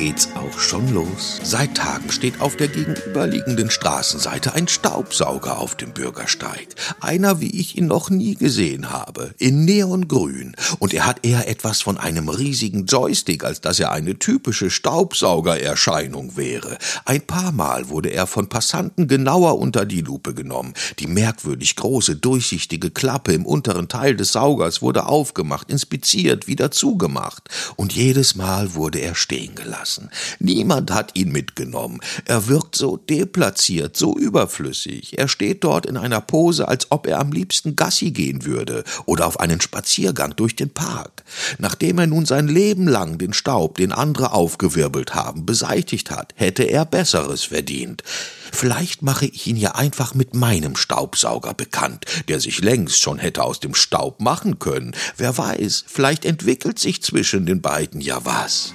geht's auch schon los. Seit Tagen steht auf der gegenüberliegenden Straßenseite ein Staubsauger auf dem Bürgersteig. Einer, wie ich ihn noch nie gesehen habe. In Neongrün. Und er hat eher etwas von einem riesigen Joystick, als dass er eine typische Staubsaugererscheinung wäre. Ein paar Mal wurde er von Passanten genauer unter die Lupe genommen. Die merkwürdig große, durchsichtige Klappe im unteren Teil des Saugers wurde aufgemacht, inspiziert, wieder zugemacht. Und jedes Mal wurde er stehen gelassen lassen. Niemand hat ihn mitgenommen. Er wirkt so deplatziert, so überflüssig. Er steht dort in einer Pose, als ob er am liebsten Gassi gehen würde oder auf einen Spaziergang durch den Park. Nachdem er nun sein Leben lang den Staub, den andere aufgewirbelt haben, beseitigt hat, hätte er Besseres verdient. Vielleicht mache ich ihn ja einfach mit meinem Staubsauger bekannt, der sich längst schon hätte aus dem Staub machen können. Wer weiß, vielleicht entwickelt sich zwischen den beiden ja was.